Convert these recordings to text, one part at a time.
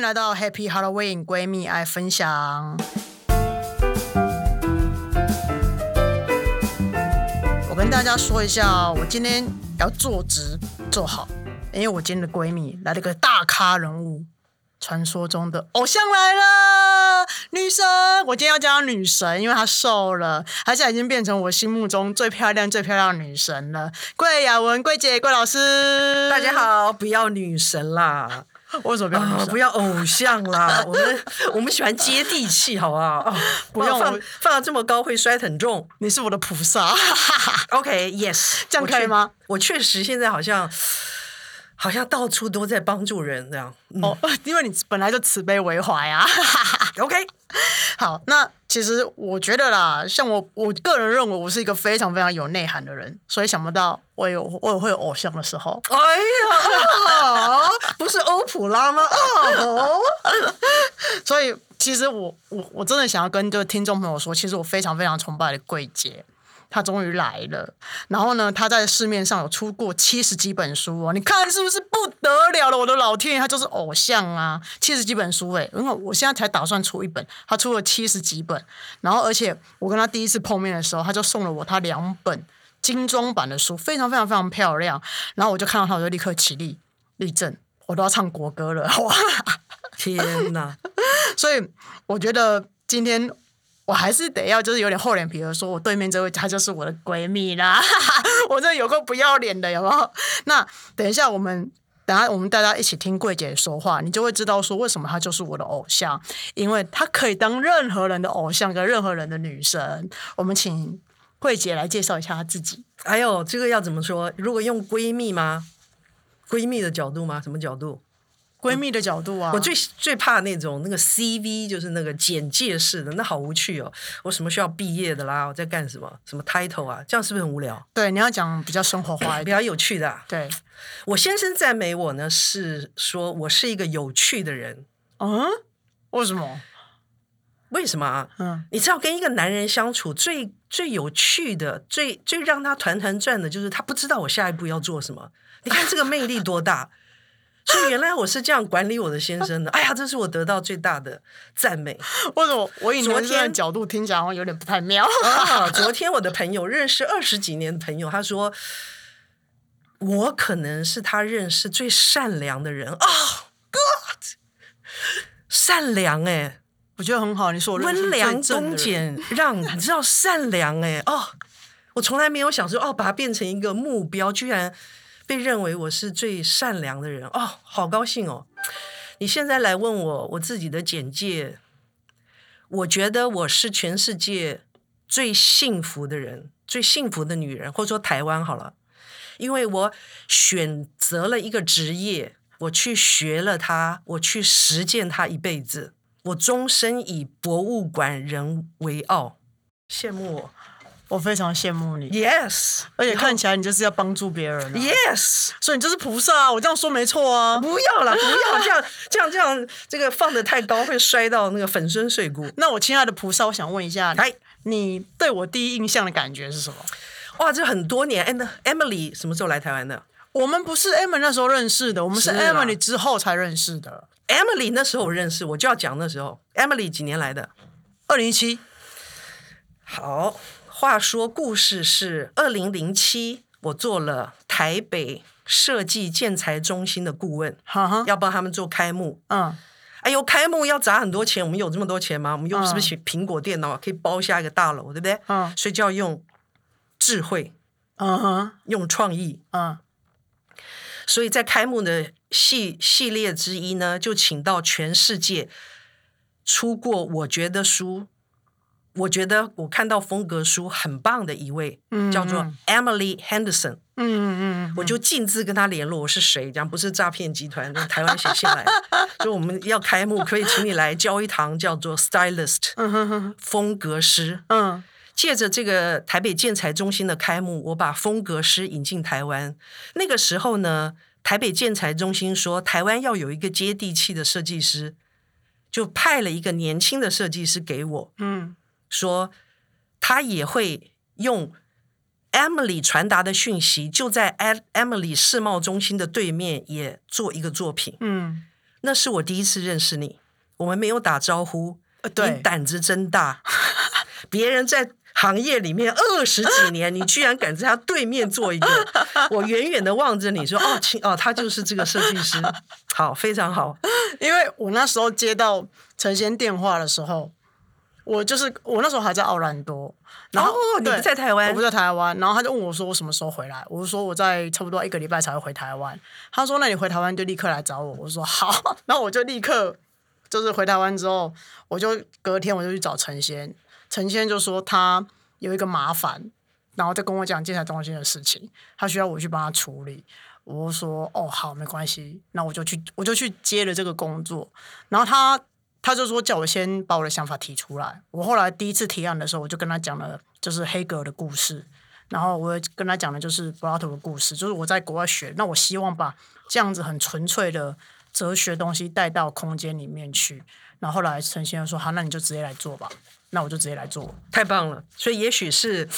迎来到 Happy Halloween 闺蜜爱分享。我跟大家说一下，我今天要坐直坐好，因为我今天的闺蜜来了个大咖人物，传说中的偶像来了，女神。我今天要叫她女神，因为她瘦了，她现在已经变成我心目中最漂亮、最漂亮女神了。桂雅文，桂姐，桂老师，大家。好，不要女神啦，为什么不要女啊，不要偶像啦，我们我们喜欢接地气，好不好？哦 不要放放到这么高会摔得很重。你是我的菩萨。OK，Yes，、这样可以吗我确？我确实现在好像好像到处都在帮助人这样。嗯、哦，因为你本来就慈悲为怀啊。OK，好，那其实我觉得啦，像我我个人认为我是一个非常非常有内涵的人，所以想不到我有我也会有偶像的时候。哎呀，啊 不是欧普拉吗？哦，所以其实我我我真的想要跟这个听众朋友说，其实我非常非常崇拜的桂姐。她终于来了，然后呢，他在市面上有出过七十几本书哦，你看是不是不得了了？我的老天爷，他就是偶像啊！七十几本书哎，因为我现在才打算出一本，他出了七十几本，然后而且我跟他第一次碰面的时候，他就送了我他两本精装版的书，非常非常非常漂亮，然后我就看到他，我就立刻起立立正，我都要唱国歌了，哇！天哪！所以我觉得今天我还是得要就是有点厚脸皮的说，我对面这位她就是我的闺蜜啦，我这有够不要脸的，有没有？那等一下我们。等下，我们大家一起听柜姐说话，你就会知道说为什么她就是我的偶像，因为她可以当任何人的偶像跟任何人的女神。我们请柜姐来介绍一下她自己。哎呦，这个要怎么说？如果用闺蜜吗？闺蜜的角度吗？什么角度？闺蜜的角度啊，我最最怕那种那个 CV，就是那个简介式的，那好无趣哦。我什么需要毕业的啦？我在干什么？什么 title 啊？这样是不是很无聊？对你要讲比较生活化一点。比较有趣的啊、对，我先生赞美我呢，是说我是一个有趣的人。嗯，为什么？为什么啊？嗯，你知道跟一个男人相处最最有趣的、最最让他团团转的，就是他不知道我下一步要做什么。你看这个魅力多大！所以原来我是这样管理我的先生的。哎呀，这是我得到最大的赞美。为什么我以昨男生的角度听起来好像有点不太妙？啊，昨天我的朋友认识二十几年的朋友，他说我可能是他认识最善良的人啊、God，善良哎、我觉得很好，你说温良恭。俭让，你知道善良哎、哦，我从来没有想说哦，把它变成一个目标，居然被认为我是最善良的人。哦，好高兴哦！你现在来问我我自己的简介，我觉得我是全世界最幸福的人，最幸福的女人，或者说台湾好了，因为我选择了一个职业，我去学了它，我去实践它一辈子，我终身以博物馆人为傲，羡慕我。我非常羡慕你，，yes，而且看起来你就是要帮助别人、啊，yes。所以你就是菩萨啊！我这样说没错啊。不要了，不要这样，这样，这样，这个放的太高会摔到那个粉身碎骨。那我亲爱的菩萨，我想问一下，哎，你对我第一印象的感觉是什么？哇，这很多年。Emily 什么时候来台湾的我们不是 Emily 那时候认识的，我们是 Emily 之后才认识的。？Emily 那时候我认识，我就要讲那时候。Emily 几年来的？二零一七，好，话说故事是二零零七，我做了台北设计建材中心的顾问，要帮他们做开幕。嗯，哎呦，开幕要砸很多钱，我们有这么多钱吗？我们用是不是苹果电脑可以包下一个大楼，对不对？嗯所以就要用智慧，嗯哼，用创意。嗯，所以在开幕的系系列之一呢，就请到全世界出过我觉得书，我觉得我看到风格书很棒的一位，嗯叫做 Emily Henderson，嗯嗯嗯，我就亲自跟他联络，我是谁，这样不是诈骗集团，从台湾写信来，说我们要开幕，可以请你来教一堂叫做 Stylist 嗯哼哼，风格师。嗯。借着这个台北建材中心的开幕，我把风格师引进台湾。那个时候呢，台北建材中心说台湾要有一个接地气的设计师，就派了一个年轻的设计师给我，嗯说他也会用 Emily 传达的讯息，就在 Em- Emily 世贸中心的对面也做一个作品。嗯那是我第一次认识你，我们没有打招呼，你胆子真大，别人在。行业里面二十几年，你居然敢在他对面做一个，我远远的望着你说：“哦，亲哦，他就是这个设计师，好，非常好。因为我那时候接到陈先电话的时候，我就是我那时候还在奥兰多，然后、哦你不在台湾我不在台湾，然后他就问我说我什么时候回来，我就说我在差不多一个礼拜才会回台湾。他说那你回台湾就立刻来找我，我说好，然后我就立刻就是回台湾之后，我就隔天我就去找陈先，陈先就说他有一个麻烦，然后再跟我讲建材中心的事情，他需要我去帮他处理。我说哦好，没关系，那我就去我就去接了这个工作。然后他他就说叫我先把我的想法提出来。我后来第一次提案的时候，我就跟他讲了就是黑格尔的故事，然后我跟他讲的就是柏拉图的故事，就是我在国外学，那我希望把这样子很纯粹的哲学东西带到空间里面去。然后后来陈先生说好，那你就直接来做吧。那我就直接来做。太棒了！所以也许是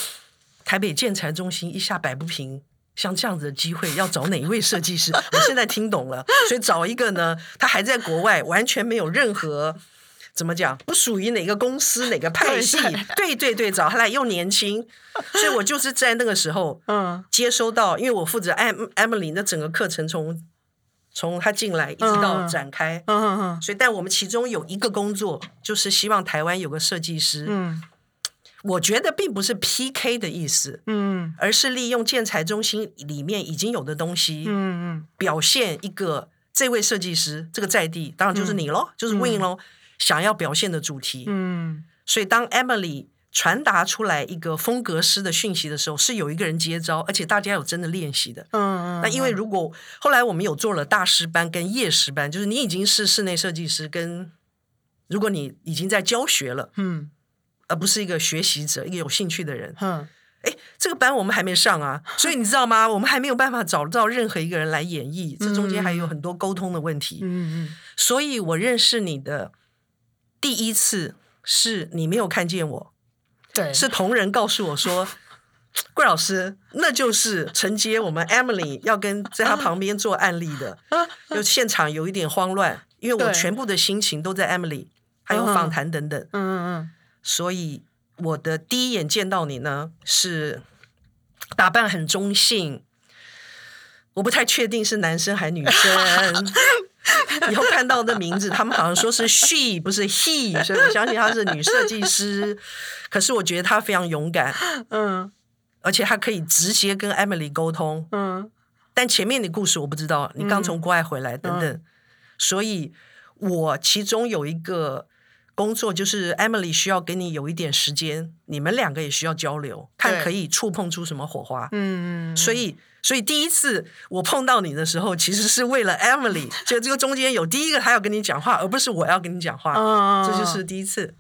台北建材中心一下摆不平，像这样子的机会要找哪一位设计师？我现在听懂了，所以找一个呢，他还在国外，完全没有任何。怎么讲？不属于哪个公司、哪个派系？对对对，找他来又年轻，所以我就是在那个时候，嗯接收到，因为我负责 Em Emily 的整个课程从从他进来一直到展开，嗯嗯嗯所以但我们其中有一个工作就是希望台湾有个设计师，嗯我觉得并不是 PK 的意思，嗯而是利用建材中心里面已经有的东西，嗯嗯表现一个这位设计师这个在地，当然就是你喽，就是 Win 喽，想要表现的主题。嗯所以当 Emily 传达出来一个风格师的讯息的时候，是有一个人接招，而且大家有真的练习的。嗯嗯。那因为如果后来我们有做了大师班跟夜师班，就是你已经是室内设计师，跟如果你已经在教学了，嗯而不是一个学习者，一个有兴趣的人，嗯哎，这个班我们还没上啊，所以你知道吗？我们还没有办法找到任何一个人来演绎，这中间还有很多沟通的问题。嗯嗯所以我认识你的第一次是你没有看见我，对是同仁告诉我说。桂老师，那就是承接我们 Emily 要跟在他旁边做案例的，就现场有一点慌乱，因为我全部的心情都在 Emily，还有嗯访谈等等。嗯嗯所以我的第一眼见到你呢，是打扮很中性，我不太确定是男生还是女生。以后看到的名字，他们好像说是 she 不是 he，所以我相信她是女设计师。可是我觉得她非常勇敢，嗯而且她可以直接跟 Emily 沟通。嗯但前面的故事我不知道，你刚从国外回来等等，所以我其中有一个工作就是 Emily 需要给你有一点时间，你们两个也需要交流，看可以触碰出什么火花。嗯，所以，所以第一次我碰到你的时候，其实是为了 Emily，就这个中间有第一个他要跟你讲话，而不是我要跟你讲话，嗯这就是第一次。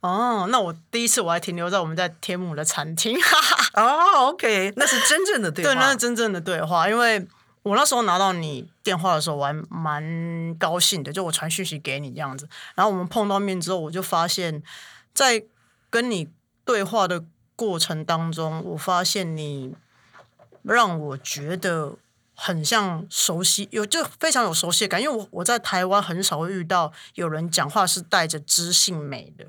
哦，那我第一次我还停留在我们在天母的餐厅，哈哈。哦，OK，那是真正的对话。对，那是真正的对话。因为我那时候拿到你电话的时候，我还蛮高兴的，就我传讯息给你这样子。然后我们碰到面之后，我就发现，在跟你对话的过程当中，我发现你让我觉得很像熟悉，有就非常有熟悉感。因为我我在台湾很少会遇到有人讲话是带着知性美的。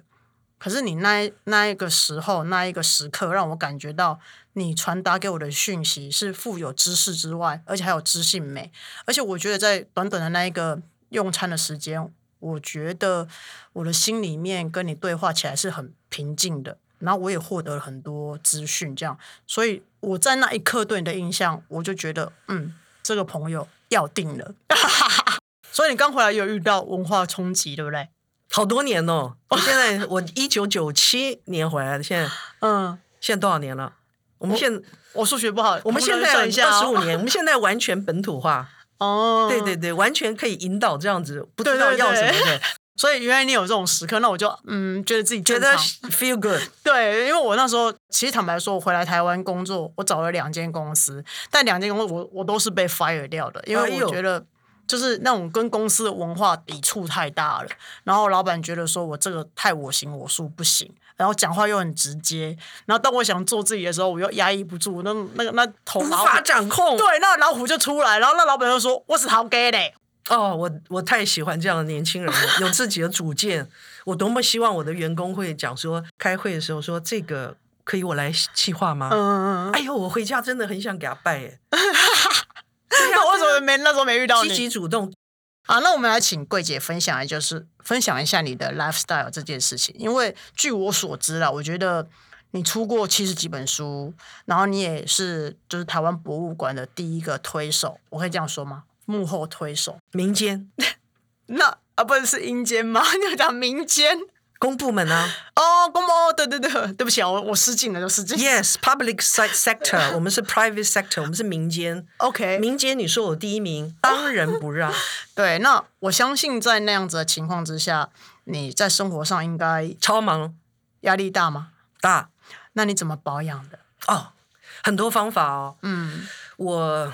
可是你那那一个时候那一个时刻，让我感觉到你传达给我的讯息是富有知识之外，而且还有知性美。而且我觉得在短短的那一个用餐的时间，我觉得我的心里面跟你对话起来是很平静的，然后我也获得了很多资讯，这样，所以我在那一刻对你的印象，我就觉得，嗯，这个朋友要定了。所以你刚回来有遇到文化冲击，对不对？好多年哦，我现在我一九九七年回来的，现在。嗯，现在多少年了？我们现我数学不好，我们现在二十五年，我们现在完全本土化，哦，对对对，完全可以引导这样子，不知道要什么对的，所以原来你有这种时刻，那我就嗯觉得自己觉得 feel good。对，因为我那时候其实坦白说，我回来台湾工作，我找了两间公司，但两间公司我我都是被 fire 掉的，因为我觉得就是那种跟公司的文化抵触太大了，然后老板觉得说我这个太我行我素不行，然后讲话又很直接，然后当我想做自己的时候，我又压抑不住，那那个那头无法掌控，对，那老虎就出来，然后那老板就说我是好给嘞。哦，我我太喜欢这样的年轻人了，有自己的主见。我多么希望我的员工会讲说，开会的时候说这个可以我来企划吗？嗯嗯嗯。哎呦，我回家真的很想给他拜哎。那 为什么没那时候没遇到你？积极主动。好，那我们来请桂姐分享，就是分享一下你的 lifestyle 这件事情。因为据我所知啦，我觉得你出过七十几本书，然后你也是就是台湾博物馆的第一个推手，我可以这样说吗？幕后推手，民间。那啊，不是是阴间吗？你讲民间。公部门啊，哦，公部哦，对对对，对 不起啊，我我失敬了，就失敬。Yes，public sector，我们是 private sector，我们是民间。OK，民间，你说我第一名，当仁不让。对，那我相信在那样子的情况之下，你在生活上应该超忙，压力大吗？大。那你怎么保养的？哦，很多方法哦。嗯，我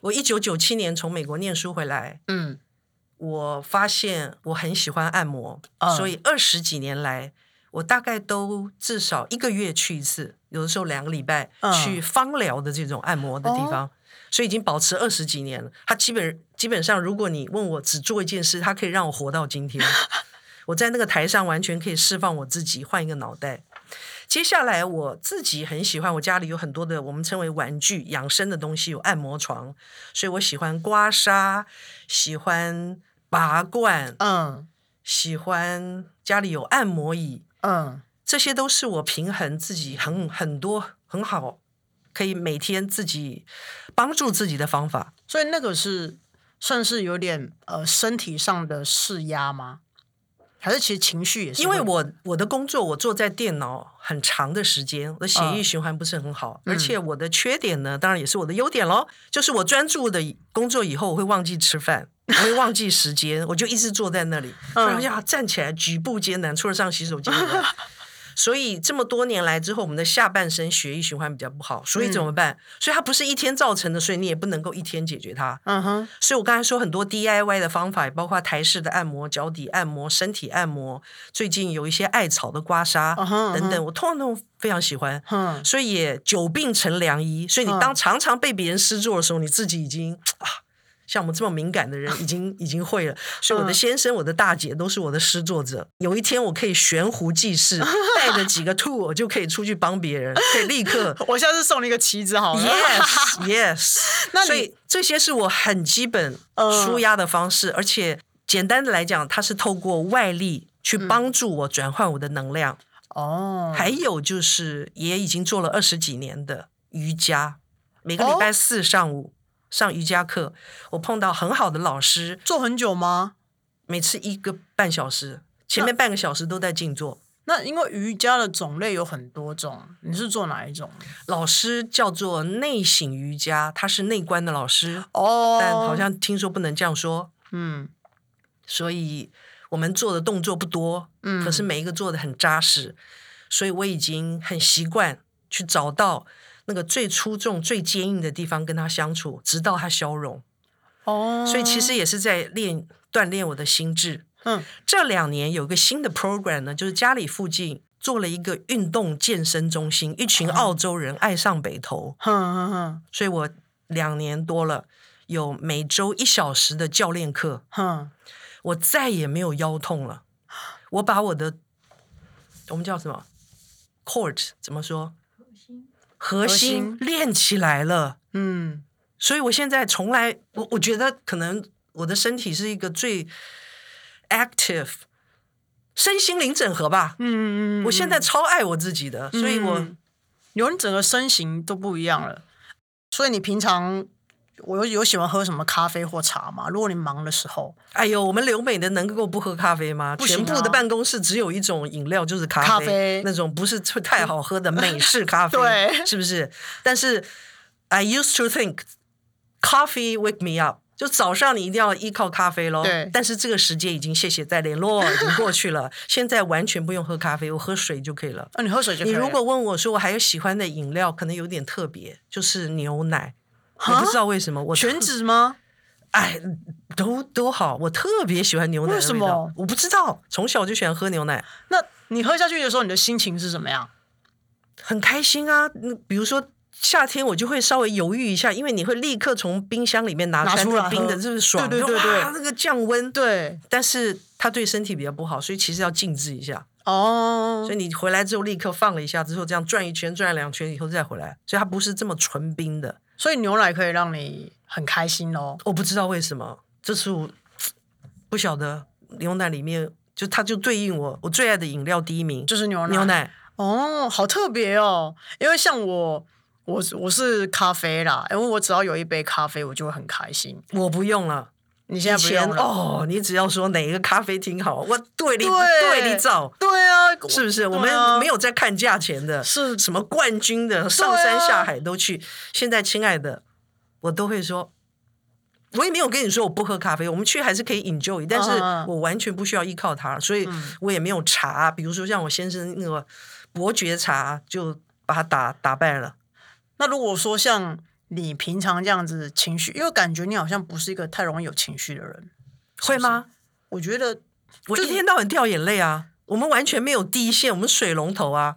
我一九九七年从美国念书回来。嗯。我发现我很喜欢按摩，所以二十几年来，我大概都至少一个月去一次，有的时候两个礼拜去芳疗的这种按摩的地方，所以已经保持二十几年了。它基本基本上，如果你问我只做一件事，它可以让我活到今天。我在那个台上完全可以释放我自己，换一个脑袋。接下来我自己很喜欢，我家里有很多的我们称为玩具养生的东西，有按摩床，所以我喜欢刮痧，喜欢。拔罐，嗯，喜欢家里有按摩椅，嗯，这些都是我平衡自己很很多很好，可以每天自己帮助自己的方法。所以那个是算是有点呃身体上的释压吗？还是其实情绪也是？因为我我的工作我坐在电脑很长的时间，我的血液循环不是很好，而且我的缺点呢，当然也是我的优点喽，就是我专注的工作以后我会忘记吃饭。我会忘记时间，我就一直坐在那里，然后要站起来，举步艰难，除了上洗手间。所以这么多年来之后，我们的下半身血液循环比较不好，所以怎么办？所以它不是一天造成的，所以你也不能够一天解决它。嗯哼。所以我刚才说很多 DIY 的方法，包括台式的按摩、脚底按摩、身体按摩，最近有一些艾草的刮痧等等，我通通非常喜欢。嗯。所以也久病成良医。所以你当常常被别人施作的时候，你自己已经啊。像我们这么敏感的人，已经 已经会了。所以我的先生、我的大姐都是我的诗作者。有一天我可以悬壶济世，带着几个兔，我就可以出去帮别人，可以立刻。我下次送你一个旗子好了。Yes，Yes。那所以这些是我很基本舒压的方式，而且简单的来讲，它是透过外力去帮助我转换我的能量。哦。还有就是也已经做了二十几年的瑜伽，每个礼拜四上午。上瑜伽课，我碰到很好的老师。做很久吗？每次一个半小时，前面半个小时都在静坐。那因为瑜伽的种类有很多种，你是做哪一种？老师叫做内省瑜伽，他是内观的老师哦。但好像听说不能这样说。嗯。所以我们做的动作不多，嗯，可是每一个做的很扎实，所以我已经很习惯去找到。那个最出众、最坚硬的地方，跟他相处，直到他消融。哦，所以其实也是在练锻炼我的心智。嗯，这两年有个新的 program 呢，就是家里附近做了一个运动健身中心，一群澳洲人爱上北投。哼哼哼，所以我两年多了，有每周一小时的教练课。哼，我再也没有腰痛了。我把我的我们叫什么 court 怎么说？核心练起来了，嗯，所以我现在从来我我觉得可能我的身体是一个最 active 身心灵整合吧，嗯嗯嗯，我现在超爱我自己的，所以我有你整个身形都不一样了，所以你平常。我有有喜欢喝什么咖啡或茶吗？如果你忙的时候，哎呦，我们留美的能够不喝咖啡吗？全部的办公室只有一种饮料，就是咖啡，那种不是太好喝的美式咖啡，对，是不是？但是 I used to think coffee wake me up，就早上你一定要依靠咖啡喽。对，但是这个时间已经谢谢再联络，已经过去了。现在完全不用喝咖啡，我喝水就可以了。啊，你喝水就可以。你如果问我说我还有喜欢的饮料，可能有点特别，就是牛奶。我不知道为什么我全脂吗？哎，都都好，我特别喜欢牛奶。为什么？我不知道，从小就喜欢喝牛奶。那你喝下去的时候，你的心情是什么样？很开心啊！比如说夏天我就会稍微犹豫一下，因为你会立刻从冰箱里面拿拿出来冰的，喝是不是爽？对对对就对那个降温，对，但是它对身体比较不好，所以其实要静置一下。哦所以你回来之后立刻放了一下，之后这样转一圈、转两圈以后再回来，所以它不是这么纯冰的。所以牛奶可以让你很开心哦。我不知道为什么，这是我不晓得牛奶里面就它就对应我我最爱的饮料第一名，就是牛奶，牛奶。哦，好特别哦。因为像我，我我是咖啡啦，因为我只要有一杯咖啡，我就会很开心。我不用了。你现在以前不用了，哦，你只要说哪一个咖啡厅好，我对你对对你找，对啊，是不是？我们没有在看价钱的，是什么冠军的，上山下海都去。现在，亲爱的，我都会说，我也没有跟你说我不喝咖啡，我们去还是可以 enjoy，但是我完全不需要依靠它，所以我也没有茶。比如说像我先生那个伯爵茶，就把它打打败了。那如果说像你平常这样子情绪，因为感觉你好像不是一个太容易有情绪的人，会吗？我觉得，我一天到晚掉眼泪啊！我们完全没有第一线，我们水龙头啊。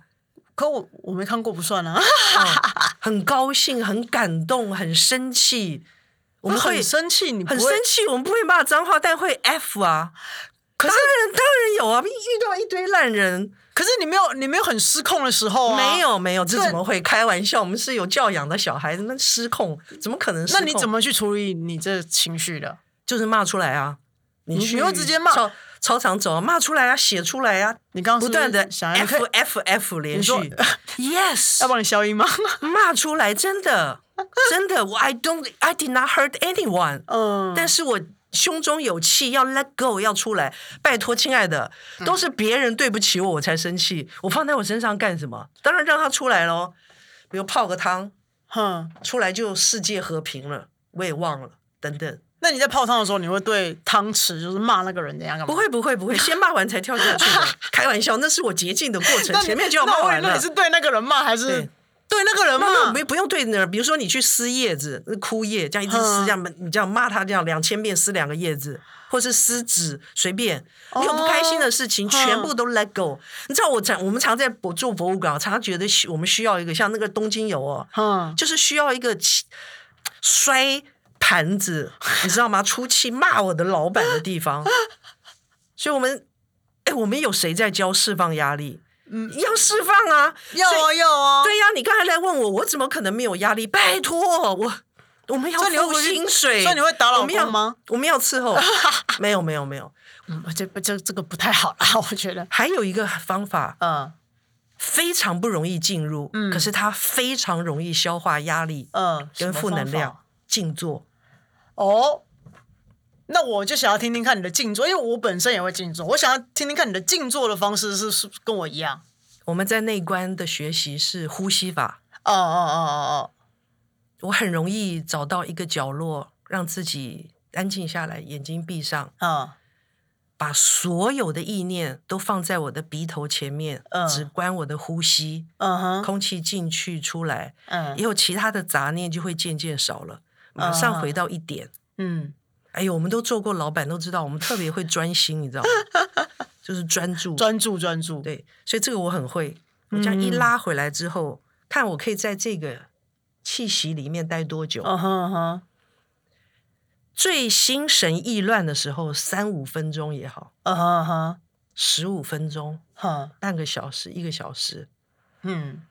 可我我没看过不算啊，很高兴、很感动、很生气，我们会很生气，你很生气，我们不会骂脏话，但会 F 啊。可是当然，当然有啊，遇到一堆烂人，可是你没有你没有很失控的时候啊，没。有没有，这怎么会开玩笑？我们是有教养的小孩，那失控怎么可能失控？那你怎么去处理你这情绪的？就是骂出来啊？你你去你会直接骂操操场走啊，骂出来啊，写出来啊，你刚刚不断的想要 f f f 连续说，Yes，要帮你消音吗？骂出来，真的真的，我 I don't I did not hurt anyone，嗯，但是我胸中有气，要 let go，要出来。拜托，亲爱的，嗯都是别人对不起我，我才生气。我放在我身上干什么？当然让他出来喽。比如泡个汤，哼，出来就世界和平了。我也忘了，等等。那你在泡汤的时候，你会对汤匙就是骂那个人怎样干嘛？不会，不会，不会，先骂完才跳下去的。开玩笑，那是我捷径的过程前面就要骂完了那你。是对那个人骂还是对对那个人那那骂？不不用对人，比如说你去撕叶子，那枯叶这样一直撕，嗯这样你这样骂他这样两千遍撕两个叶子，或是撕纸，随便。你有不开心的事情，哦全部都 let go。你知道我常我们常在博做博物馆，常常觉得需我们需要一个像那个东京游哦，哼，就是需要一个起摔盘子，你知道吗？出气骂我的老板的地方。所以我们，哎，我们有谁在教释放压力？嗯，要释放啊，要啊要啊，对呀、你刚才来问我，我怎么可能没有压力？拜托我，我们要付薪水，所以你会打老我们吗？我们要伺候，没有没有没有。嗯，这这这个不太好啦，我觉得。还有一个方法嗯非常不容易进入，嗯可是它非常容易消化压力嗯，跟负能量。静坐，哦。那我就想要听听看你的静坐，因为我本身也会静坐，我想要听听看你的静坐的方式是是跟我一样。我们在内观的学习是呼吸法，哦哦哦哦哦我很容易找到一个角落，让自己安静下来，眼睛闭上，哦，把所有的意念都放在我的鼻头前面，嗯只关我的呼吸，空气进去出来，嗯以后其他的杂念就会渐渐少了，马上回到一点。嗯，哎呦，我们都做过老板，都知道我们特别会专心，你知道吗？就是专注。专注专注，对，所以这个我很会。我这样一拉回来之后，看我可以在这个气息里面待多久。最心神意乱的时候，三五分钟也好，十五分钟、哼，半个小时、一个小时，嗯，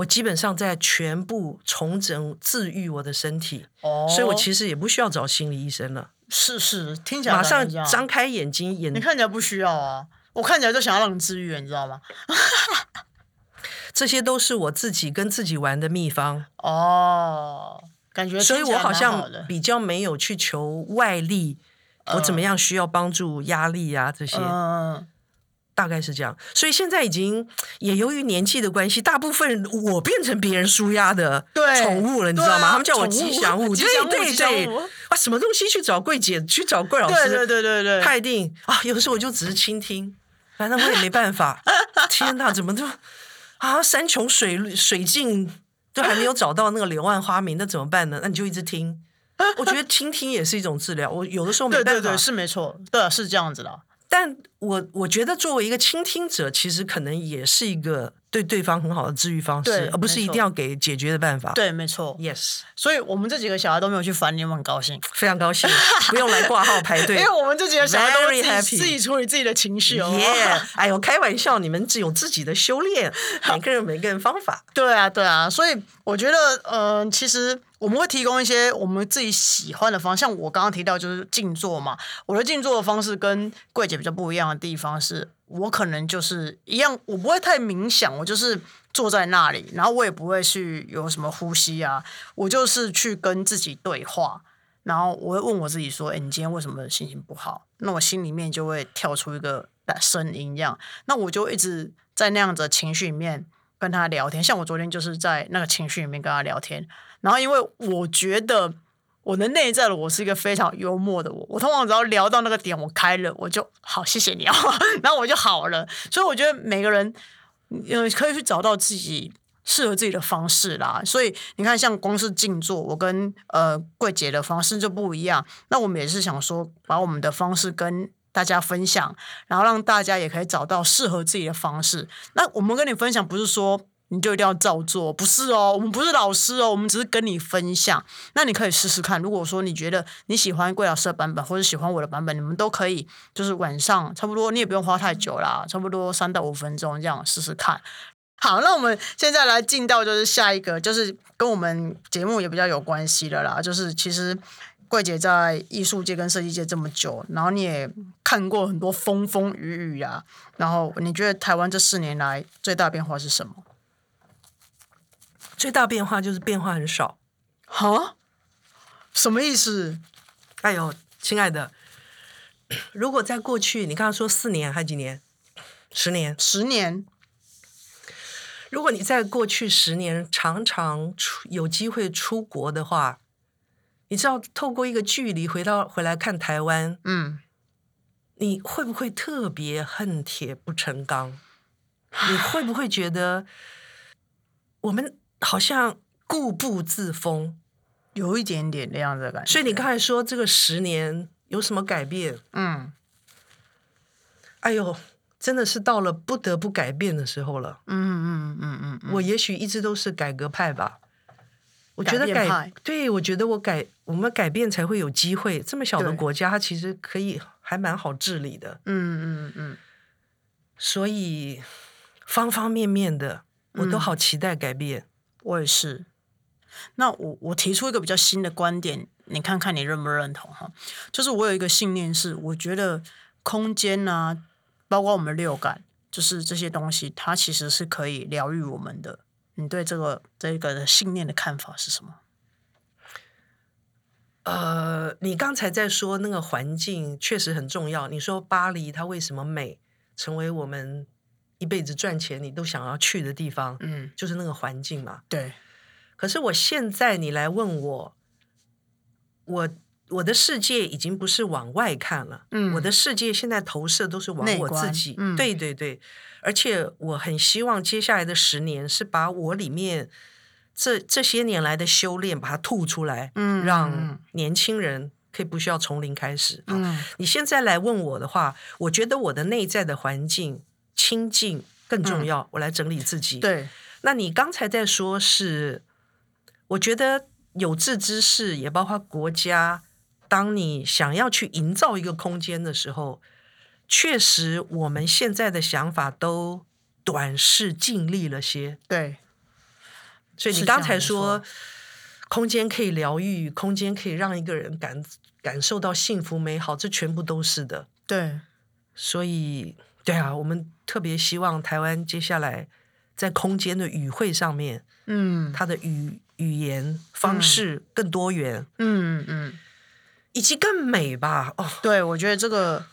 我基本上在全部重整、治愈我的身体。哦，所以我其实也不需要找心理医生了，是是听起来马上张开眼睛，眼你看起来不需要啊，我看起来就想要让你治愈，你知道吗？这些都是我自己跟自己玩的秘方，哦，感觉所以我好像比较没有去求外力，我怎么样需要帮助、压力啊这些，嗯，大概是这样。所以现在已经也由于年纪的关系，大部分我变成别人舒压的对宠物了，你知道吗？啊他们叫我吉祥物，吉祥物对对吉祥对物，啊，什么东西去找柜姐，去找桂老师，对对对对对，他一定啊，有的时候我就只是倾听，反正我也没办法。天哪，怎么就啊山穷水水尽都还没有找到那个柳暗花明，那怎么办呢？那你就一直听。我觉得倾听也是一种治疗。我有的时候没办法，对对对是没错，对是这样子的，但我我觉得作为一个倾听者，其实可能也是一个对对方很好的治愈方式，而不是一定要给解决的办法。对，没错。，yes，所以我们这几个小孩都没有去烦你，我们很高兴，非常高兴，不用来挂号排队。因为我们这几个小孩自己自己处理自己的情绪哦。耶！哎呦，开玩笑，你们只有自己的修炼，每个人有每个人方法。对啊，对啊，所以我觉得，呃，其实我们会提供一些我们自己喜欢的方向。像我刚刚提到就是静坐嘛，我的静坐的方式跟柜姐比较不一样的地方是，我可能就是一样，我不会太冥想，我就是坐在那里，然后我也不会去有什么呼吸啊，我就是去跟自己对话。然后我会问我自己说：“哎，你今天为什么心情不好？”那我心里面就会跳出一个声音，这样，那我就一直在那样子的情绪里面跟他聊天。像我昨天就是在那个情绪里面跟他聊天，然后因为我觉得我的内在的我是一个非常幽默的我，我通常只要聊到那个点，我开了，我就好，谢谢你哦，然后我就好了。所以我觉得每个人，呃，可以去找到自己。适合自己的方式啦，所以你看，像光是静坐，我跟呃柜姐的方式就不一样。那我们也是想说，把我们的方式跟大家分享，然后让大家也可以找到适合自己的方式。那我们跟你分享，不是说你就一定要照做，不是哦，我们不是老师哦，我们只是跟你分享。那你可以试试看，如果说你觉得你喜欢桂老师的版本，或者喜欢我的版本，你们都可以，就是晚上差不多，你也不用花太久啦，差不多三到五分钟这样试试看。好，那我们现在来进到就是下一个，就是跟我们节目也比较有关系的啦。就是其实桂姐在艺术界跟设计界这么久，然后你也看过很多风风雨雨啊。然后你觉得台湾这四年来最大变化是什么？最大变化就是变化很少。哈？什么意思？哎呦，亲爱的，如果在过去，你刚刚说四年还几年？十年。十年？如果你在过去十年常常出有机会出国的话，你知道透过一个距离回到回来看台湾，嗯，你会不会特别恨铁不成钢？你会不会觉得我们好像固步自封？有一点点那样子的感觉。所以你刚才说这个十年有什么改变？嗯哎呦，真的是到了不得不改变的时候了。嗯嗯嗯嗯嗯，我也许一直都是改革派吧。我觉得改改对，我觉得我改我们改变才会有机会。这么小的国家，它其实可以还蛮好治理的。嗯嗯嗯，所以方方面面的，我都好期待改变。我也是。那我我提出一个比较新的观点，你看看你认不认同哈？就是我有一个信念是，我觉得空间啊，包括我们六感，就是这些东西，它其实是可以疗愈我们的。你对这个这个信念的看法是什么？呃，你刚才在说那个环境确实很重要。你说巴黎它为什么美，成为我们一辈子赚钱你都想要去的地方，嗯，就是那个环境嘛。对，可是我现在你来问我，我我的世界已经不是往外看了，嗯。我的世界现在投射都是往我自己，嗯。对对对，而且我很希望接下来的十年是把我里面这这些年来的修炼把它吐出来，嗯让嗯年轻人可以不需要从零开始。啊嗯。你现在来问我的话，我觉得我的内在的环境清净更重要，我来整理自己。嗯对，那你刚才在说是，我觉得有志之士，也包括国家，当你想要去营造一个空间的时候，确实我们现在的想法都短视尽力了些。对，所以你刚才说，空间可以疗愈，空间可以让一个人感感受到幸福美好，这全部都是的。对，所以，对啊，我们特别希望台湾接下来在空间的语汇上面，嗯它的语语言方式更多元，嗯嗯，以及更美吧。哦对，我觉得这个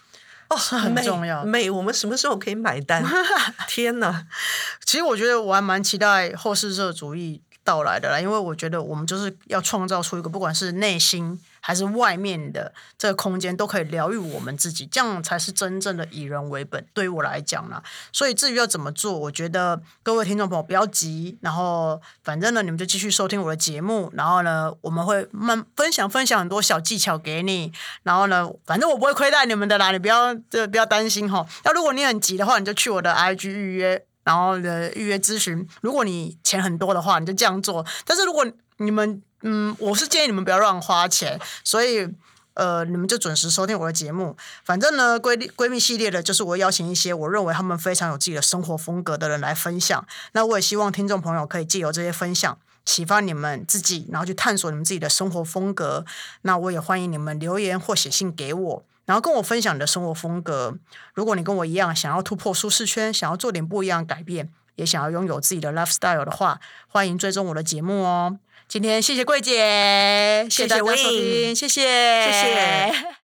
哦，很重要美，我们什么时候可以买单？天哪！其实我觉得我还蛮期待后世社主义到来的啦，因为我觉得我们就是要创造出一个不管是内心还是外面的这个空间，都可以疗愈我们自己，这样才是真正的以人为本。对于我来讲啦，所以至于要怎么做，我觉得各位听众朋友不要急，然后反正呢，你们就继续收听我的节目，然后呢，我们会慢分享分享很多小技巧给你，然后呢，反正我不会亏待你们的啦，你不要这不要担心哈。那如果你很急的话，你就去我的 IG 预约。然后的预约咨询。如果你钱很多的话，你就这样做。但是如果你们嗯，我是建议你们不要乱花钱，所以。呃，你们就准时收听我的节目。反正呢，闺闺蜜系列的，就是我邀请一些我认为他们非常有自己的生活风格的人来分享。那我也希望听众朋友可以借由这些分享，启发你们自己，然后去探索你们自己的生活风格。那我也欢迎你们留言或写信给我，然后跟我分享你的生活风格。如果你跟我一样想要突破舒适圈，想要做点不一样改变，也想要拥有自己的 lifestyle 的话，欢迎追踪我的节目哦。今天谢谢桂姐，谢谢大家收听，谢谢，谢谢。